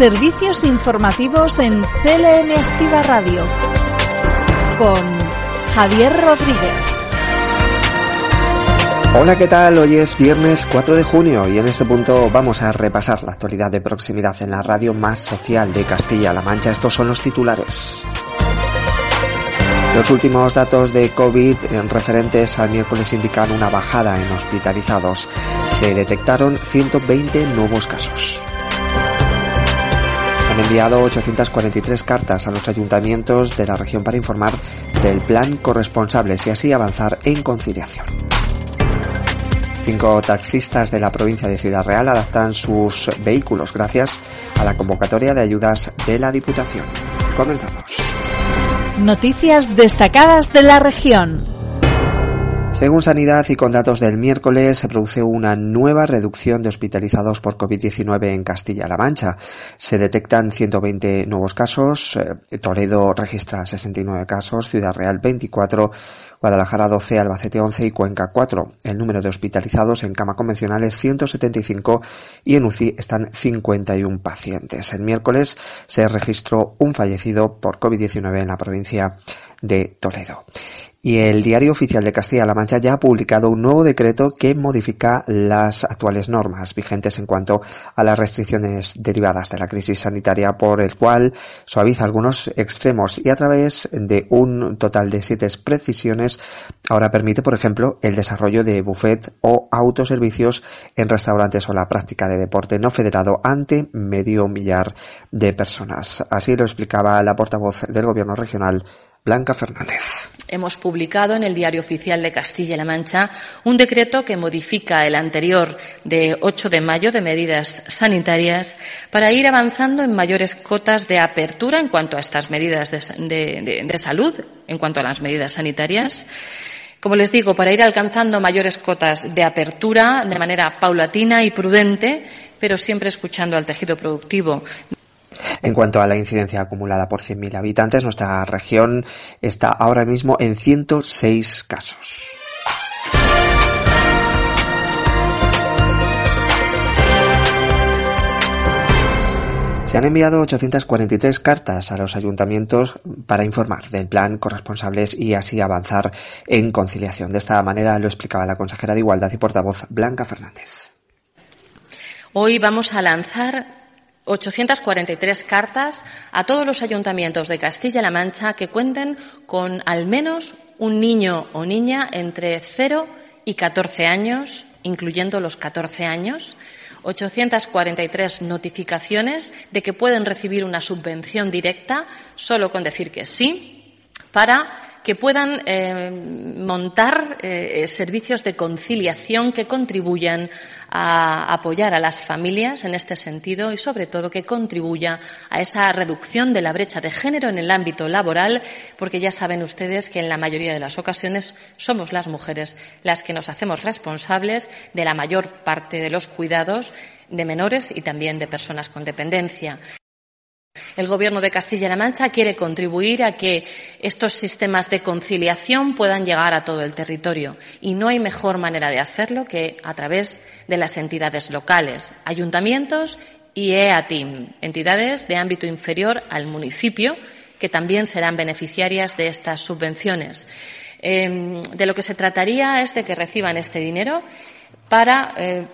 Servicios informativos en CLM Activa Radio con Javier Rodríguez. Hola, ¿qué tal? Hoy es viernes 4 de junio y en este punto vamos a repasar la actualidad de proximidad en la radio más social de Castilla-La Mancha. Estos son los titulares. Los últimos datos de COVID referentes al miércoles indican una bajada en hospitalizados. Se detectaron 120 nuevos casos. Enviado 843 cartas a los ayuntamientos de la región para informar del plan corresponsables y así avanzar en conciliación. Cinco taxistas de la provincia de Ciudad Real adaptan sus vehículos gracias a la convocatoria de ayudas de la Diputación. Comenzamos. Noticias destacadas de la región. Según Sanidad y con datos del miércoles, se produce una nueva reducción de hospitalizados por COVID-19 en Castilla-La Mancha. Se detectan 120 nuevos casos, eh, Toledo registra 69 casos, Ciudad Real 24, Guadalajara 12, Albacete 11 y Cuenca 4. El número de hospitalizados en cama convencional es 175 y en UCI están 51 pacientes. El miércoles se registró un fallecido por COVID-19 en la provincia de Toledo. Y el Diario Oficial de Castilla-La Mancha ya ha publicado un nuevo decreto que modifica las actuales normas vigentes en cuanto a las restricciones derivadas de la crisis sanitaria, por el cual suaviza algunos extremos y a través de un total de siete precisiones ahora permite, por ejemplo, el desarrollo de buffet o autoservicios en restaurantes o la práctica de deporte no federado ante medio millar de personas. Así lo explicaba la portavoz del Gobierno regional, Blanca Fernández hemos publicado en el Diario Oficial de Castilla-La Mancha un decreto que modifica el anterior de 8 de mayo de medidas sanitarias para ir avanzando en mayores cotas de apertura en cuanto a estas medidas de, de salud, en cuanto a las medidas sanitarias. Como les digo, para ir alcanzando mayores cotas de apertura de manera paulatina y prudente, pero siempre escuchando al tejido productivo. En cuanto a la incidencia acumulada por 100.000 habitantes, nuestra región está ahora mismo en 106 casos. Se han enviado 843 cartas a los ayuntamientos para informar del plan corresponsables y así avanzar en conciliación. De esta manera lo explicaba la consejera de Igualdad y portavoz Blanca Fernández. Hoy vamos a lanzar 843 cartas a todos los ayuntamientos de Castilla-La Mancha que cuenten con al menos un niño o niña entre 0 y 14 años, incluyendo los 14 años, 843 notificaciones de que pueden recibir una subvención directa solo con decir que sí para que puedan eh, montar eh, servicios de conciliación que contribuyan a apoyar a las familias en este sentido y, sobre todo, que contribuya a esa reducción de la brecha de género en el ámbito laboral, porque ya saben ustedes que en la mayoría de las ocasiones somos las mujeres las que nos hacemos responsables de la mayor parte de los cuidados de menores y también de personas con dependencia. El Gobierno de Castilla-La Mancha quiere contribuir a que estos sistemas de conciliación puedan llegar a todo el territorio y no hay mejor manera de hacerlo que a través de las entidades locales, ayuntamientos y EATIM, entidades de ámbito inferior al municipio que también serán beneficiarias de estas subvenciones. Em, de lo que se trataría es de que reciban este dinero para eh,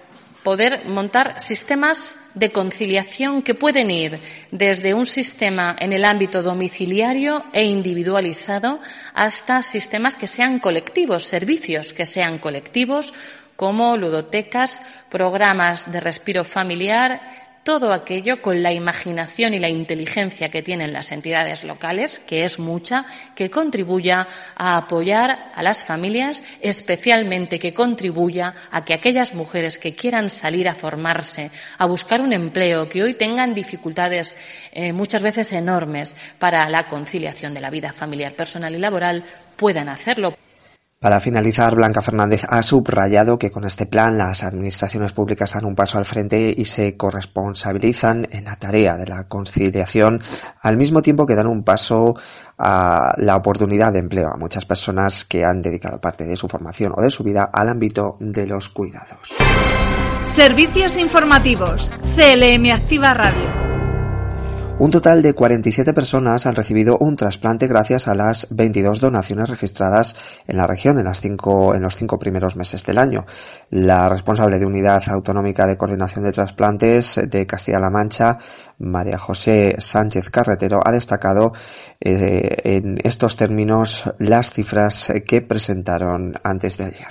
poder montar sistemas de conciliación que pueden ir desde un sistema en el ámbito domiciliario e individualizado hasta sistemas que sean colectivos, servicios que sean colectivos como ludotecas, programas de respiro familiar, todo aquello con la imaginación y la inteligencia que tienen las entidades locales, que es mucha, que contribuya a apoyar a las familias, especialmente que contribuya a que aquellas mujeres que quieran salir a formarse, a buscar un empleo, que hoy tengan dificultades eh, muchas veces enormes para la conciliación de la vida familiar, personal y laboral, puedan hacerlo. Para finalizar, Blanca Fernández ha subrayado que con este plan las administraciones públicas dan un paso al frente y se corresponsabilizan en la tarea de la conciliación, al mismo tiempo que dan un paso a la oportunidad de empleo a muchas personas que han dedicado parte de su formación o de su vida al ámbito de los cuidados. Servicios informativos. CLM Activa Radio. Un total de 47 personas han recibido un trasplante gracias a las 22 donaciones registradas en la región en, las cinco, en los cinco primeros meses del año. La responsable de Unidad Autonómica de Coordinación de Trasplantes de Castilla-La Mancha, María José Sánchez Carretero, ha destacado eh, en estos términos las cifras que presentaron antes de ayer.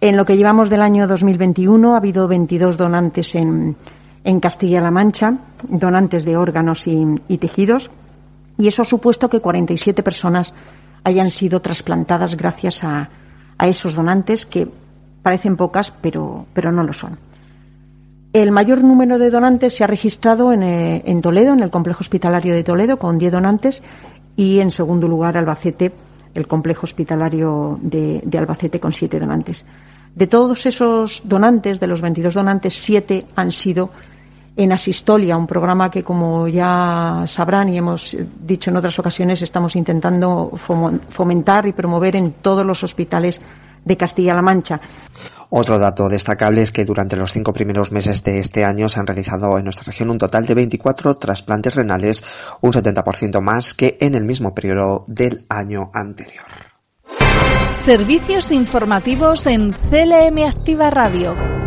En lo que llevamos del año 2021 ha habido 22 donantes en en Castilla-La Mancha, donantes de órganos y, tejidos, y eso ha supuesto que 47 personas hayan sido trasplantadas gracias a, esos donantes que parecen pocas, pero, pero no lo son. El mayor número de donantes se ha registrado en, eh, Toledo, en el complejo hospitalario de Toledo, con 10 donantes, y en segundo lugar Albacete, el complejo hospitalario de, de Albacete, con 7 donantes. De todos esos donantes, de los 22 donantes, 7 han sido en Asistolia, un programa que, como ya sabrán y hemos dicho en otras ocasiones, estamos intentando fomentar y promover en todos los hospitales de Castilla-La Mancha. Otro dato destacable es que durante los cinco primeros meses de este año se han realizado en nuestra región un total de 24 trasplantes renales, un 70% más que en el mismo periodo del año anterior. Servicios informativos en CLM Activa Radio.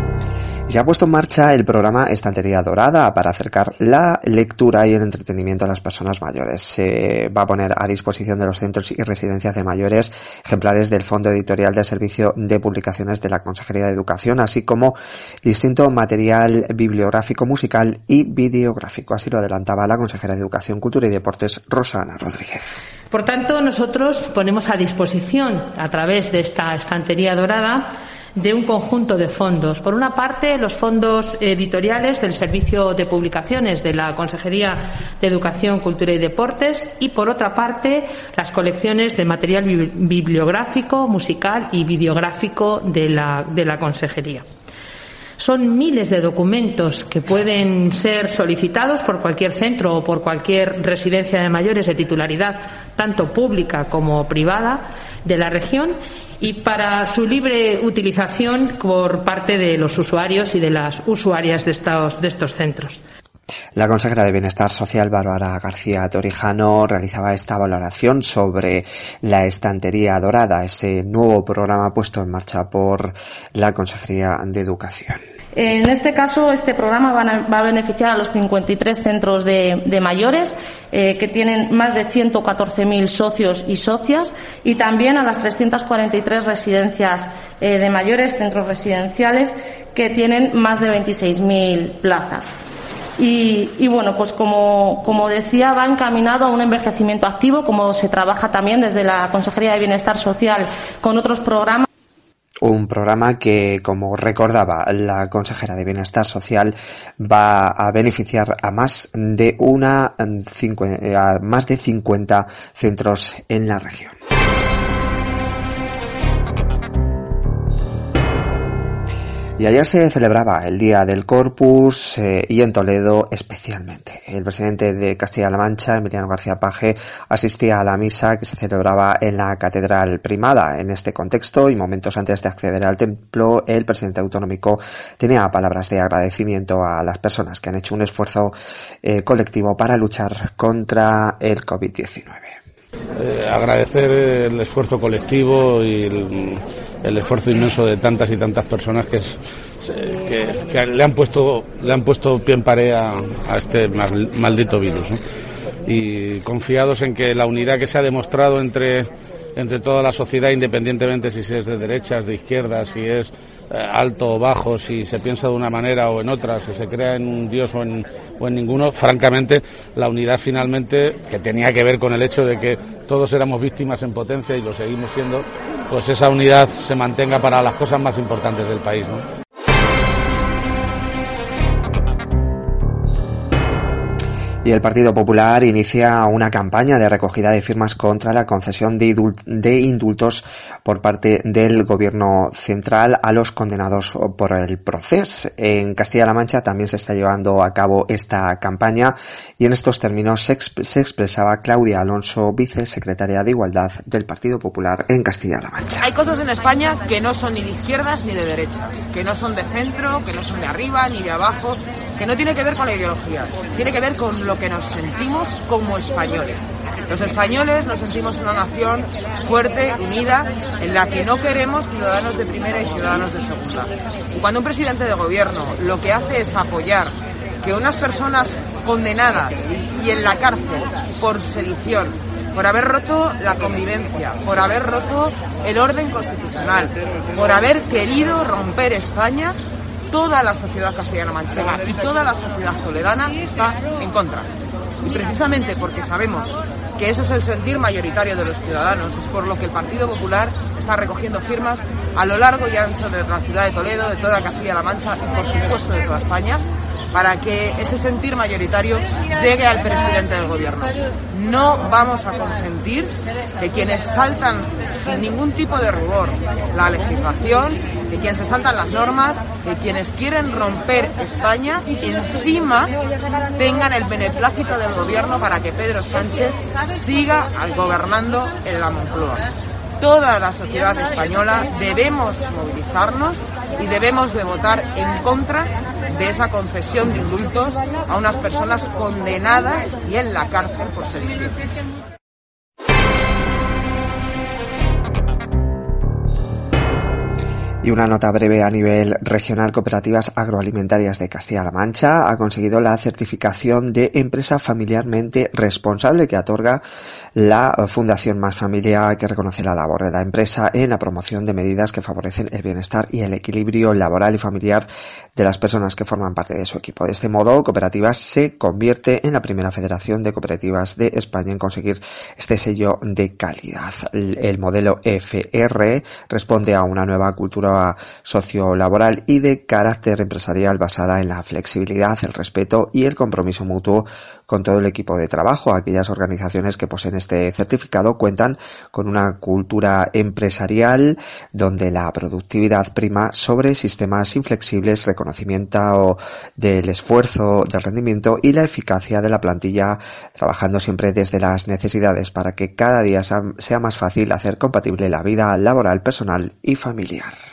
Se ha puesto en marcha el programa Estantería Dorada para acercar la lectura y el entretenimiento a las personas mayores. Se va a poner a disposición de los centros y residencias de mayores ejemplares del Fondo Editorial del Servicio de Publicaciones de la Consejería de Educación, así como distinto material bibliográfico, musical y videográfico. Así lo adelantaba la consejera de Educación, Cultura y Deportes, Rosana Rodríguez. Por tanto, nosotros ponemos a disposición, a través de esta estantería dorada, de un conjunto de fondos. Por una parte, los fondos editoriales del Servicio de Publicaciones de la Consejería de Educación, Cultura y Deportes y, por otra parte, las colecciones de material bibliográfico, musical y videográfico de la, de la Consejería. Son miles de documentos que pueden ser solicitados por cualquier centro o por cualquier residencia de mayores de titularidad, tanto pública como privada, de la región y para su libre utilización por parte de los usuarios y de las usuarias de estos, de estos centros. La consejera de Bienestar Social, Bárbara García Torijano, realizaba esta valoración sobre la estantería dorada, ese nuevo programa puesto en marcha por la Consejería de Educación. En este caso, este programa va a beneficiar a los 53 centros de, mayores, eh, que tienen más de 114.000 socios y socias, y también a las 343 residencias eh, de mayores, centros residenciales, que tienen más de 26.000 plazas. Y, y, bueno, pues como, como decía, va encaminado a un envejecimiento activo, como se trabaja también desde la Consejería de Bienestar Social con otros programas un programa que, como recordaba la consejera de Bienestar Social, va a beneficiar a más de una a más de 50 centros en la región. Y ayer se celebraba el Día del Corpus eh, y en Toledo especialmente. El presidente de Castilla-La Mancha, Emiliano García Paje, asistía a la misa que se celebraba en la Catedral Primada. En este contexto y momentos antes de acceder al templo, el presidente autonómico tenía palabras de agradecimiento a las personas que han hecho un esfuerzo eh, colectivo para luchar contra el COVID-19. Eh, agradecer el esfuerzo colectivo y el, esfuerzo inmenso de tantas y tantas personas que, le han puesto le han puesto pie en pared a, este maldito virus y confiados en que la unidad que se ha demostrado entre entre toda la sociedad independientemente si es de derechas de izquierdas si es alto o bajo, si se piensa de una manera o en otra, si se crea en un Dios o en, o en ninguno, francamente la unidad finalmente, que tenía que ver con el hecho de que todos éramos víctimas en potencia y lo seguimos siendo, pues esa unidad se mantenga para las cosas más importantes del país. ¿no? Y el Partido Popular inicia una campaña de recogida de firmas contra la concesión de, indultos por parte del Gobierno central a los condenados por el proceso. En Castilla-La Mancha también se está llevando a cabo esta campaña y en estos términos se, expresaba Claudia Alonso, vicesecretaria de Igualdad del Partido Popular en Castilla-La Mancha. Hay cosas en España que no son ni de izquierdas ni de derechas, que no son de centro, que no son de arriba ni de abajo, que no tiene que ver con la ideología, tiene que ver con lo lo que nos sentimos como españoles. Los españoles nos sentimos una nación fuerte, unida, en la que no queremos ciudadanos de primera y ciudadanos de segunda. Y cuando un presidente de gobierno lo que hace es apoyar que unas personas condenadas y en la cárcel por sedición, por haber roto la convivencia, por haber roto el orden constitucional, por haber querido romper España, toda la sociedad castellano-manchega y toda la sociedad toledana está en contra. Y precisamente porque sabemos que ese es el sentir mayoritario de los ciudadanos, es por lo que el Partido Popular está recogiendo firmas a lo largo y ancho de la ciudad de Toledo, de toda Castilla-La Mancha y por supuesto de toda España, para que ese sentir mayoritario llegue al presidente del gobierno. No vamos a consentir que quienes saltan sin ningún tipo de rigor la legislación, que quienes se saltan las normas, que quienes quieren romper España, encima tengan el beneplácito del gobierno para que Pedro Sánchez siga gobernando en la Moncloa toda la sociedad española debemos movilizarnos y debemos de votar en contra de esa concesión de indultos a unas personas condenadas y en la cárcel por sedición. Y una nota breve a nivel regional, Cooperativas Agroalimentarias de Castilla-La Mancha ha conseguido la certificación de empresa familiarmente responsable que otorga la Fundación Más Familia que reconoce la labor de la empresa en la promoción de medidas que favorecen el bienestar y el equilibrio laboral y familiar de las personas que forman parte de su equipo. De este modo, Cooperativas se convierte en la primera federación de cooperativas de España en conseguir este sello de calidad. El modelo FR responde a una nueva cultura sociolaboral y de carácter empresarial basada en la flexibilidad, el respeto y el compromiso mutuo con todo el equipo de trabajo. Aquellas organizaciones que poseen este certificado cuentan con una cultura empresarial donde la productividad prima sobre sistemas inflexibles, reconocimiento del esfuerzo, del rendimiento y la eficacia de la plantilla, trabajando siempre desde las necesidades para que cada día sea más fácil hacer compatible la vida laboral, personal y familiar.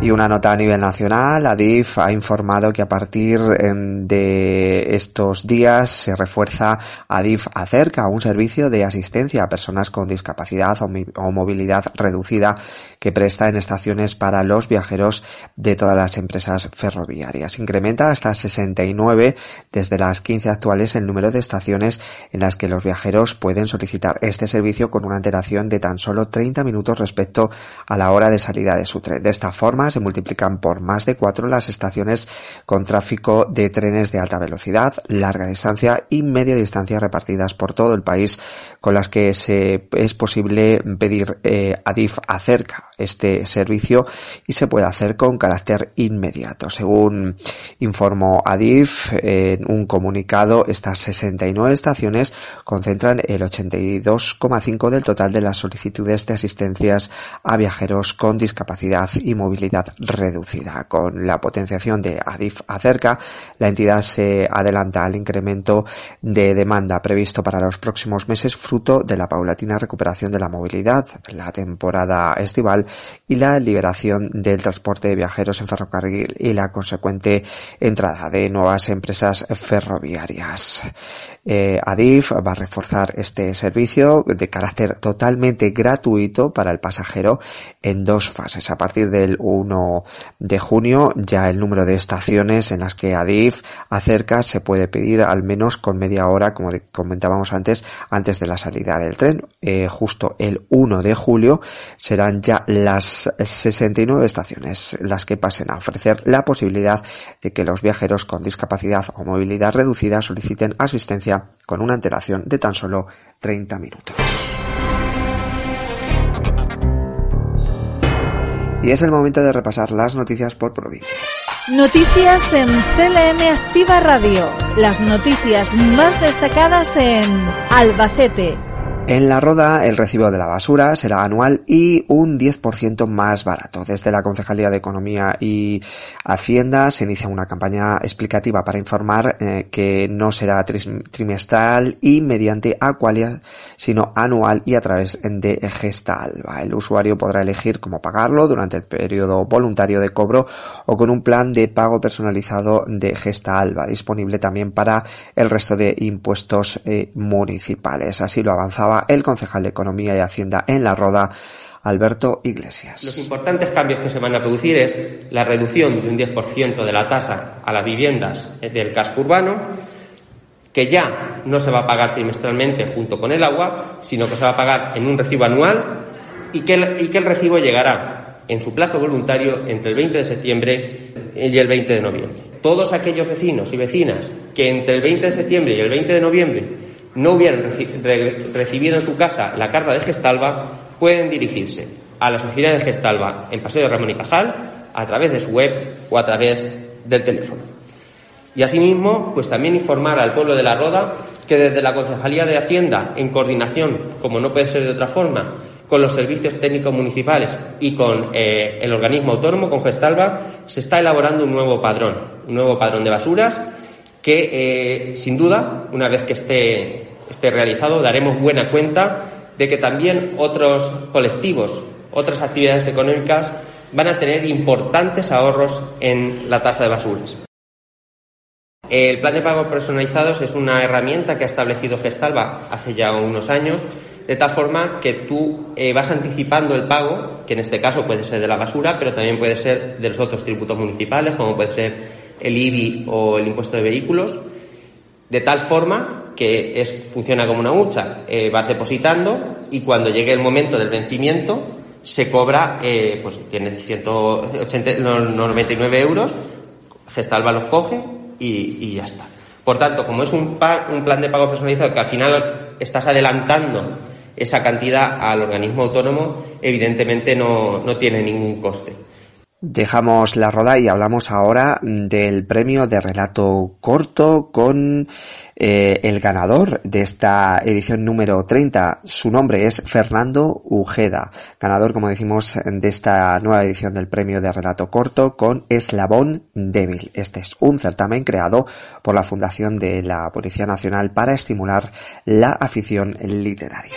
Y una nota a nivel nacional, Adif ha informado que a partir em, de estos días se refuerza Adif Acerca, un servicio de asistencia a personas con discapacidad o movilidad reducida que presta en estaciones para los viajeros de todas las empresas ferroviarias. Incrementa hasta 69 desde las 15 actuales el número de estaciones en las que los viajeros pueden solicitar este servicio con una antelación de tan solo 30 minutos respecto a la hora de salida de su tren. De esta forma, se multiplican por más de cuatro las estaciones con tráfico de trenes de alta velocidad, larga distancia y media distancia repartidas por todo el país con las que es posible pedir eh, ADIF acerca este servicio y se puede hacer con carácter inmediato. Según informó ADIF en un comunicado, estas 69 estaciones concentran el 82,5 del total de las solicitudes de asistencias a viajeros con discapacidad y movilidad reducida. Con la potenciación de ADIF acerca, la entidad se adelanta al incremento de demanda previsto para los próximos meses fruto de la paulatina recuperación de la movilidad, la temporada estival y la liberación del transporte de viajeros en ferrocarril y la consecuente entrada de nuevas empresas ferroviarias. Eh, Adif va a reforzar este servicio de carácter totalmente gratuito para el pasajero en dos fases. A partir del 1 de junio ya el número de estaciones en las que Adif acerca se puede pedir al menos con media hora, como comentábamos antes, antes de la salida del tren. Eh, justo el 1 de julio serán ya las 69 estaciones las que pasen a ofrecer la posibilidad de que los viajeros con discapacidad o movilidad reducida soliciten asistencia con una antelación de tan solo 30 minutos. Y es el momento de repasar las noticias por provincias. Noticias en CLM Activa Radio. Las noticias más destacadas en Albacete, En la Roda, el recibo de la basura será anual y un 10% más barato. Desde la Concejalía de Economía y Hacienda se inicia una campaña explicativa para informar eh, que no será trimestral y mediante Aqualia, sino anual y a través de Gesta Alba. El usuario podrá elegir cómo pagarlo durante el periodo voluntario de cobro o con un plan de pago personalizado de Gesta Alba, disponible también para el resto de impuestos eh, municipales. Así lo avanzaba el concejal de Economía y Hacienda en la Roda, Alberto Iglesias. Los importantes cambios que se van a producir es la reducción de un 10% de la tasa a las viviendas del casco urbano, que ya no se va a pagar trimestralmente junto con el agua, sino que se va a pagar en un recibo anual y que el, y que el recibo llegará en su plazo voluntario entre el 20 de septiembre y el 20 de noviembre. Todos aquellos vecinos y vecinas que entre el 20 de septiembre y el 20 de noviembre no hubieran recibido en su casa la carta de Gestalba, pueden dirigirse a la oficina de Gestalba en Paseo de Ramón y Cajal a través de su web o a través del teléfono. Y asimismo, pues también informar al pueblo de La Roda que desde la Concejalía de Hacienda, en coordinación, como no puede ser de otra forma, con los servicios técnicos municipales y con eh, el organismo autónomo, con Gestalba, se está elaborando un nuevo padrón, un nuevo padrón de basuras que, eh, sin duda, una vez que esté esté realizado, daremos buena cuenta de que también otros colectivos, otras actividades económicas van a tener importantes ahorros en la tasa de basuras. El plan de pagos personalizados es una herramienta que ha establecido Gestalba hace ya unos años, de tal forma que tú eh, vas anticipando el pago, que en este caso puede ser de la basura, pero también puede ser de los otros tributos municipales, como puede ser el IBI o el impuesto de vehículos, de tal forma que es, funciona como una hucha, eh, vas depositando y cuando llegue el momento del vencimiento se cobra, eh, pues tiene 199 euros, Gestalba los coge y, ya está. Por tanto, como es un, un plan de pago personalizado que al final estás adelantando esa cantidad al organismo autónomo, evidentemente no, no tiene ningún coste. Dejamos la roda y hablamos ahora del premio de relato corto con eh, el ganador de esta edición número 30. Su nombre es Fernando Ujeda, ganador, como decimos, de esta nueva edición del premio de relato corto con Eslabón Débil. Este es un certamen creado por la Fundación de la Policía Nacional para estimular la afición literaria.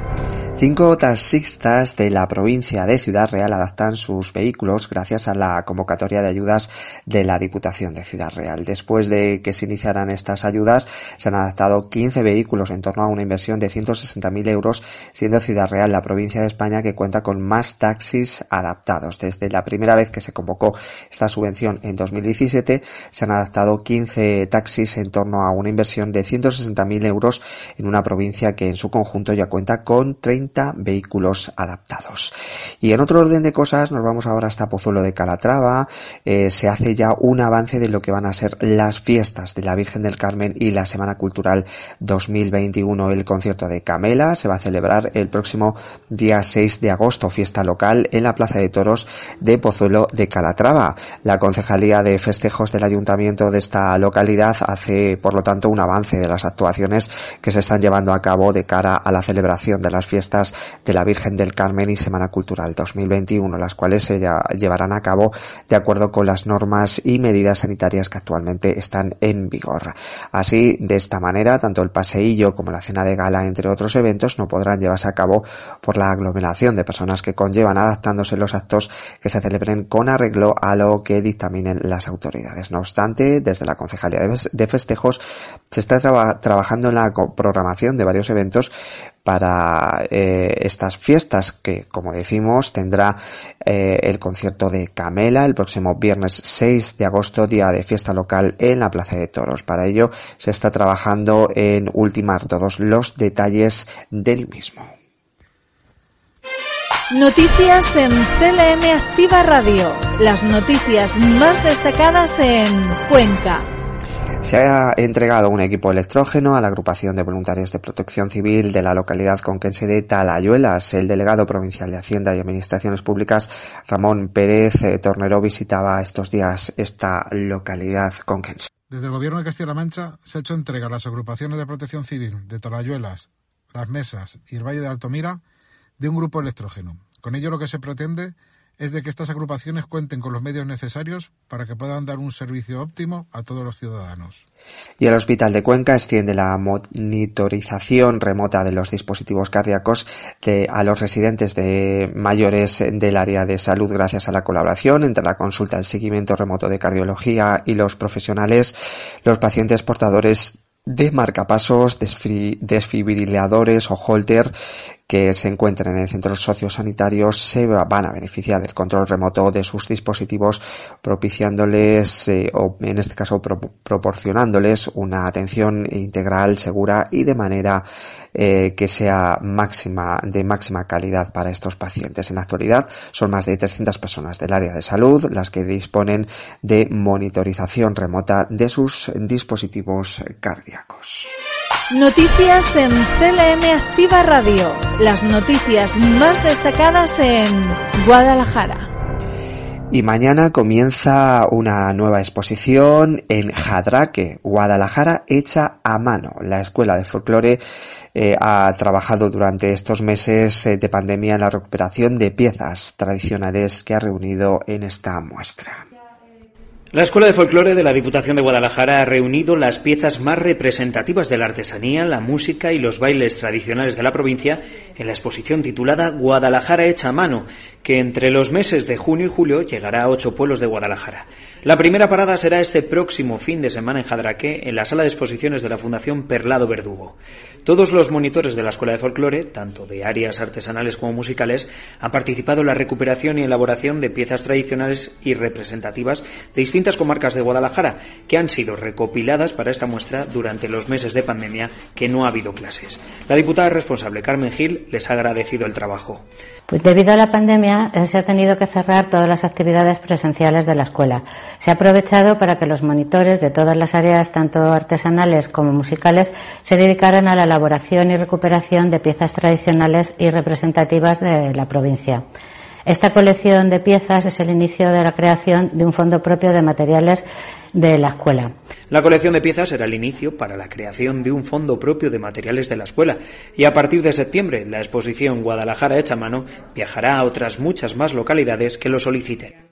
Cinco taxistas de la provincia de Ciudad Real adaptan sus vehículos gracias a la convocatoria de ayudas de la Diputación de Ciudad Real. Después de que se iniciaran estas ayudas, se han adaptado 15 vehículos en torno a una inversión de 160.000 euros, siendo Ciudad Real la provincia de España que cuenta con más taxis adaptados. Desde la primera vez que se convocó esta subvención en 2017, se han adaptado 15 taxis en torno a una inversión de 160.000 euros en una provincia que en su conjunto ya cuenta con 30 vehículos adaptados. Y en otro orden de cosas, nos vamos ahora hasta Pozuelo de Calatrava. Eh, se hace ya un avance de lo que van a ser las fiestas de la Virgen del Carmen y la Semana Cultural 2021. El concierto de Camela se va a celebrar el próximo día 6 de agosto, fiesta local en la Plaza de Toros de Pozuelo de Calatrava. La Concejalía de Festejos del Ayuntamiento de esta localidad hace, por lo tanto, un avance de las actuaciones que se están llevando a cabo de cara a la celebración de las fiestas de la Virgen del Carmen y Semana Cultural 2021, las cuales se llevarán a cabo de acuerdo con las normas y medidas sanitarias que actualmente están en vigor. Así, de esta manera, tanto el paseillo como la cena de gala, entre otros eventos, no podrán llevarse a cabo por la aglomeración de personas que conllevan adaptándose los actos que se celebren con arreglo a lo que dictaminen las autoridades. No obstante, desde la Concejalía de Festejos se está trabajando en la programación de varios eventos para eh, estas fiestas que, como decimos, tendrá eh, el concierto de Camela el próximo viernes 6 de agosto, día de fiesta local en la Plaza de Toros. Para ello se está trabajando en ultimar todos los detalles del mismo. Noticias en CLM Activa Radio. Las noticias más destacadas en Cuenca. Se ha entregado un equipo electrógeno a la agrupación de voluntarios de protección civil de la localidad conquense de Talayuelas. El delegado provincial de Hacienda y Administraciones Públicas, Ramón Pérez eh, Tornero, visitaba estos días esta localidad conquense. Desde el Gobierno de Castilla-La Mancha se ha hecho entrega a las agrupaciones de protección civil de Talayuelas, Las Mesas y el Valle de Altomira de un grupo electrógeno. Con ello lo que se pretende es de que estas agrupaciones cuenten con los medios necesarios para que puedan dar un servicio óptimo a todos los ciudadanos. Y el Hospital de Cuenca extiende la monitorización remota de los dispositivos cardíacos a los residentes de mayores del área de salud gracias a la colaboración entre la consulta del seguimiento remoto de cardiología y los profesionales. Los pacientes portadores de marcapasos, desfibriladores o holter que se encuentren en centros sociosanitarios se van a beneficiar del control remoto de sus dispositivos propiciándoles eh, o en este caso proporcionándoles una atención integral, segura y de manera eh, que sea máxima de máxima calidad para estos pacientes. En la actualidad son más de 300 personas del área de salud las que disponen de monitorización remota de sus dispositivos cardíacos. Noticias en CLM Activa Radio. Las noticias más destacadas en Guadalajara. Y mañana comienza una nueva exposición en Jadraque, Guadalajara hecha a mano. La Escuela de Folclore eh, ha trabajado durante estos meses eh, de pandemia en la recuperación de piezas tradicionales que ha reunido en esta muestra. La Escuela de Folclore de la Diputación de Guadalajara ha reunido las piezas más representativas de la artesanía, la música y los bailes tradicionales de la provincia en la exposición titulada Guadalajara hecha a mano, que entre los meses de junio y julio llegará a ocho pueblos de Guadalajara. La primera parada será este próximo fin de semana en Jadraque, en la sala de exposiciones de la Fundación Perlado Verdugo. Todos los monitores de la Escuela de Folclore, tanto de áreas artesanales como musicales, han participado en la recuperación y elaboración de piezas tradicionales y representativas de distintas comarcas de Guadalajara, que han sido recopiladas para esta muestra durante los meses de pandemia que no ha habido clases. La diputada responsable, Carmen Gil, les ha agradecido el trabajo. Pues debido a la pandemia eh, se ha tenido que cerrar todas las actividades presenciales de la escuela. Se ha aprovechado para que los monitores de todas las áreas, tanto artesanales como musicales, se dedicaran a la elaboración y recuperación de piezas tradicionales y representativas de la provincia. Esta colección de piezas es el inicio de la creación de un fondo propio de materiales de la escuela. La colección de piezas será el inicio para la creación de un fondo propio de materiales de la escuela y a partir de septiembre la exposición Guadalajara hecha mano viajará a otras muchas más localidades que lo soliciten.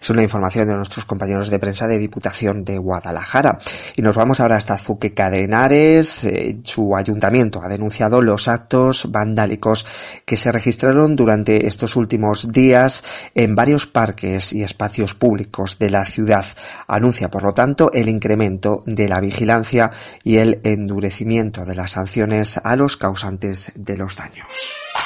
Es una información de nuestros compañeros de prensa de Diputación de Guadalajara. Y nos vamos ahora hasta Zuque Cadenares. Eh, su ayuntamiento ha denunciado los actos vandálicos que se registraron durante estos últimos días en varios parques y espacios públicos de la ciudad. Anuncia, por lo tanto, el incremento de la vigilancia y el endurecimiento de las sanciones a los causantes de los daños.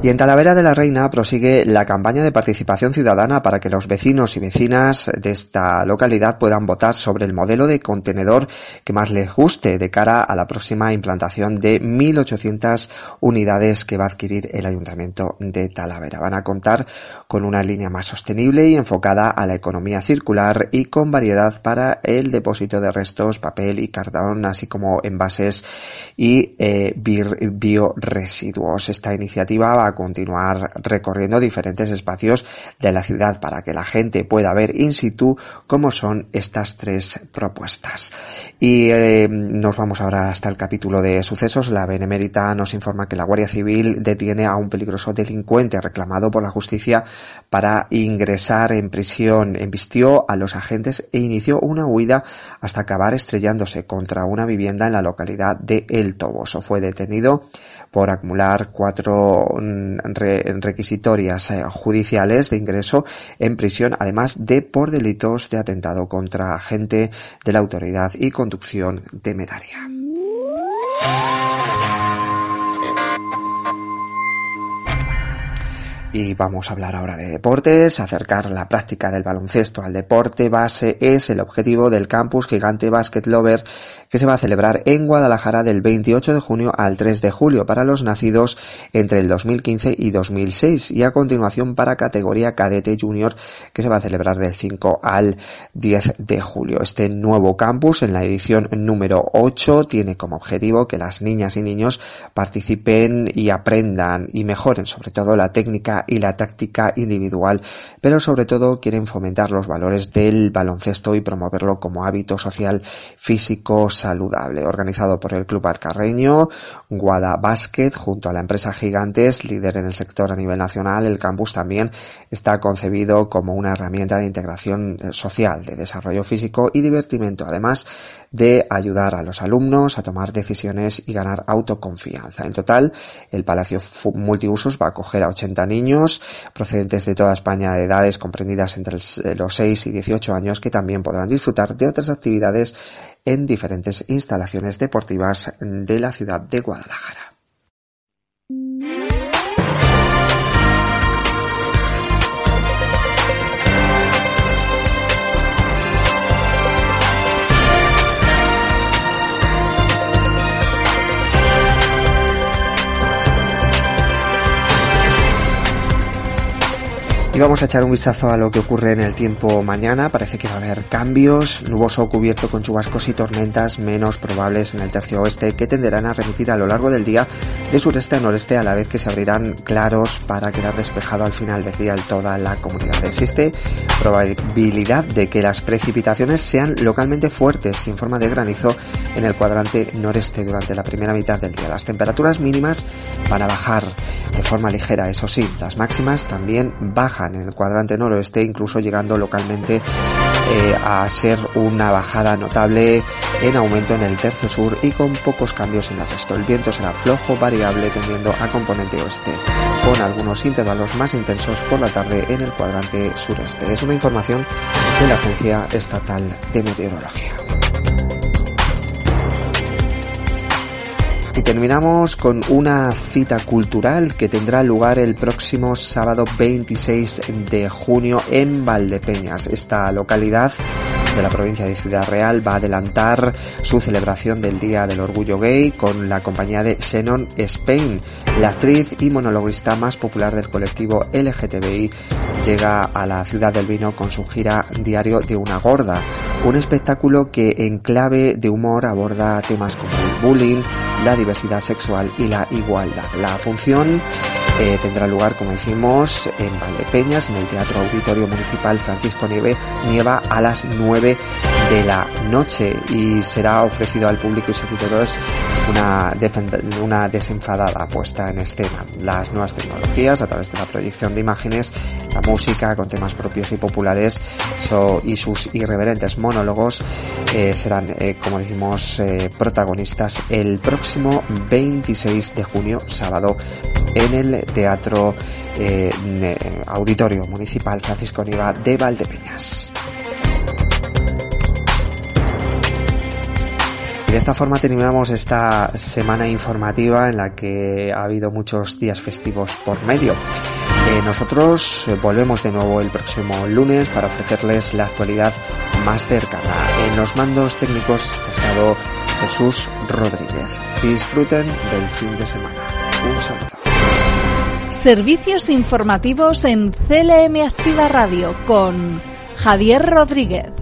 Y en Talavera de la Reina prosigue la campaña de participación ciudadana para que los vecinos y vecinas de esta localidad puedan votar sobre el modelo de contenedor que más les guste de cara a la próxima implantación de 1.800 unidades que va a adquirir el Ayuntamiento de Talavera. Van a contar con una línea más sostenible y enfocada a la economía circular y con variedad para el depósito de restos, papel y cartón, así como envases y eh, bioresiduos. Esta iniciativa va a continuar recorriendo diferentes espacios de la ciudad para que la gente pueda ver in situ cómo son estas tres propuestas. Y eh, nos vamos ahora hasta el capítulo de sucesos. La Benemérita nos informa que la Guardia Civil detiene a un peligroso delincuente reclamado por la justicia para ingresar en prisión. Embistió a los agentes e inició una huida hasta acabar estrellándose contra una vivienda en la localidad de El Toboso. Fue detenido por acumular cuatro requisitorias eh, judiciales de ingreso en prisión, además de por delitos de atentado contra agente de la autoridad y conducción temeraria. Y vamos a hablar ahora de deportes. Acercar la práctica del baloncesto al deporte base es el objetivo del campus Gigante Basket Lover que se va a celebrar en Guadalajara del 28 de junio al 3 de julio para los nacidos entre el 2015 y 2006 y a continuación para categoría cadete junior que se va a celebrar del 5 al 10 de julio. Este nuevo campus en la edición número 8 tiene como objetivo que las niñas y niños participen y aprendan y mejoren sobre todo la técnica y la táctica individual, pero sobre todo quieren fomentar los valores del baloncesto y promoverlo como hábito social, físico, saludable. Organizado por el Club Arcarreño, Guada Basket, junto a la empresa Gigantes, líder en el sector a nivel nacional, el campus también está concebido como una herramienta de integración eh, social, de desarrollo físico y divertimento, además de ayudar a los alumnos a tomar decisiones y ganar autoconfianza. En total, el Palacio Multiusos va a acoger a 80 niños procedentes de toda España de edades comprendidas entre eh, los 6 y 18 años que también podrán disfrutar de otras actividades en diferentes instalaciones deportivas de la ciudad de Guadalajara. Y vamos a echar un vistazo a lo que ocurre en el tiempo mañana. Parece que va a haber cambios, nuboso cubierto con chubascos y tormentas menos probables en el tercio oeste que tenderán a remitir a lo largo del día de sureste a noreste a la vez que se abrirán claros para quedar despejado al final del día en toda la comunidad. Existe probabilidad de que las precipitaciones sean localmente fuertes y en forma de granizo en el cuadrante noreste durante la primera mitad del día. Las temperaturas mínimas van a bajar de forma ligera, eso sí, las máximas también bajan en el cuadrante noroeste, incluso llegando localmente eh, a ser una bajada notable en aumento en el tercio sur y con pocos cambios en el resto. El viento será flojo, variable, tendiendo a componente oeste, con algunos intervalos más intensos por la tarde en el cuadrante sureste. Es una información de la Agencia Estatal de Meteorología. Terminamos con una cita cultural que tendrá lugar el próximo sábado 26 de junio en Valdepeñas. Esta localidad de la provincia de Ciudad Real va a adelantar su celebración del Día del Orgullo Gay con la compañía de Xenon Spain. La actriz y monologuista más popular del colectivo LGTBI llega a la ciudad del vino con su gira Diario de una Gorda, un espectáculo que en clave de humor aborda temas como bullying, la diversidad sexual y la igualdad. La función eh, tendrá lugar, como decimos, en Valdepeñas, en el Teatro Auditorio Municipal Francisco Nieve, Nieva a las 9 de la noche y será ofrecido al público y seguidores una, una desenfadada puesta en escena. Las nuevas tecnologías a través de la proyección de imágenes, la música con temas propios y populares y sus irreverentes monólogos eh, serán, eh, como decimos, eh, protagonistas el próximo 26 de junio, sábado, en el Teatro Auditorio Municipal Francisco Niva de Valdepeñas. Y de esta forma terminamos esta semana informativa en la que ha habido muchos días festivos por medio. Eh, nosotros eh, volvemos de nuevo el próximo lunes para ofrecerles la actualidad más cercana. En los mandos técnicos ha estado Jesús Rodríguez. Disfruten del fin de semana. Un saludo. Servicios informativos en CLM Activa Radio con Javier Rodríguez.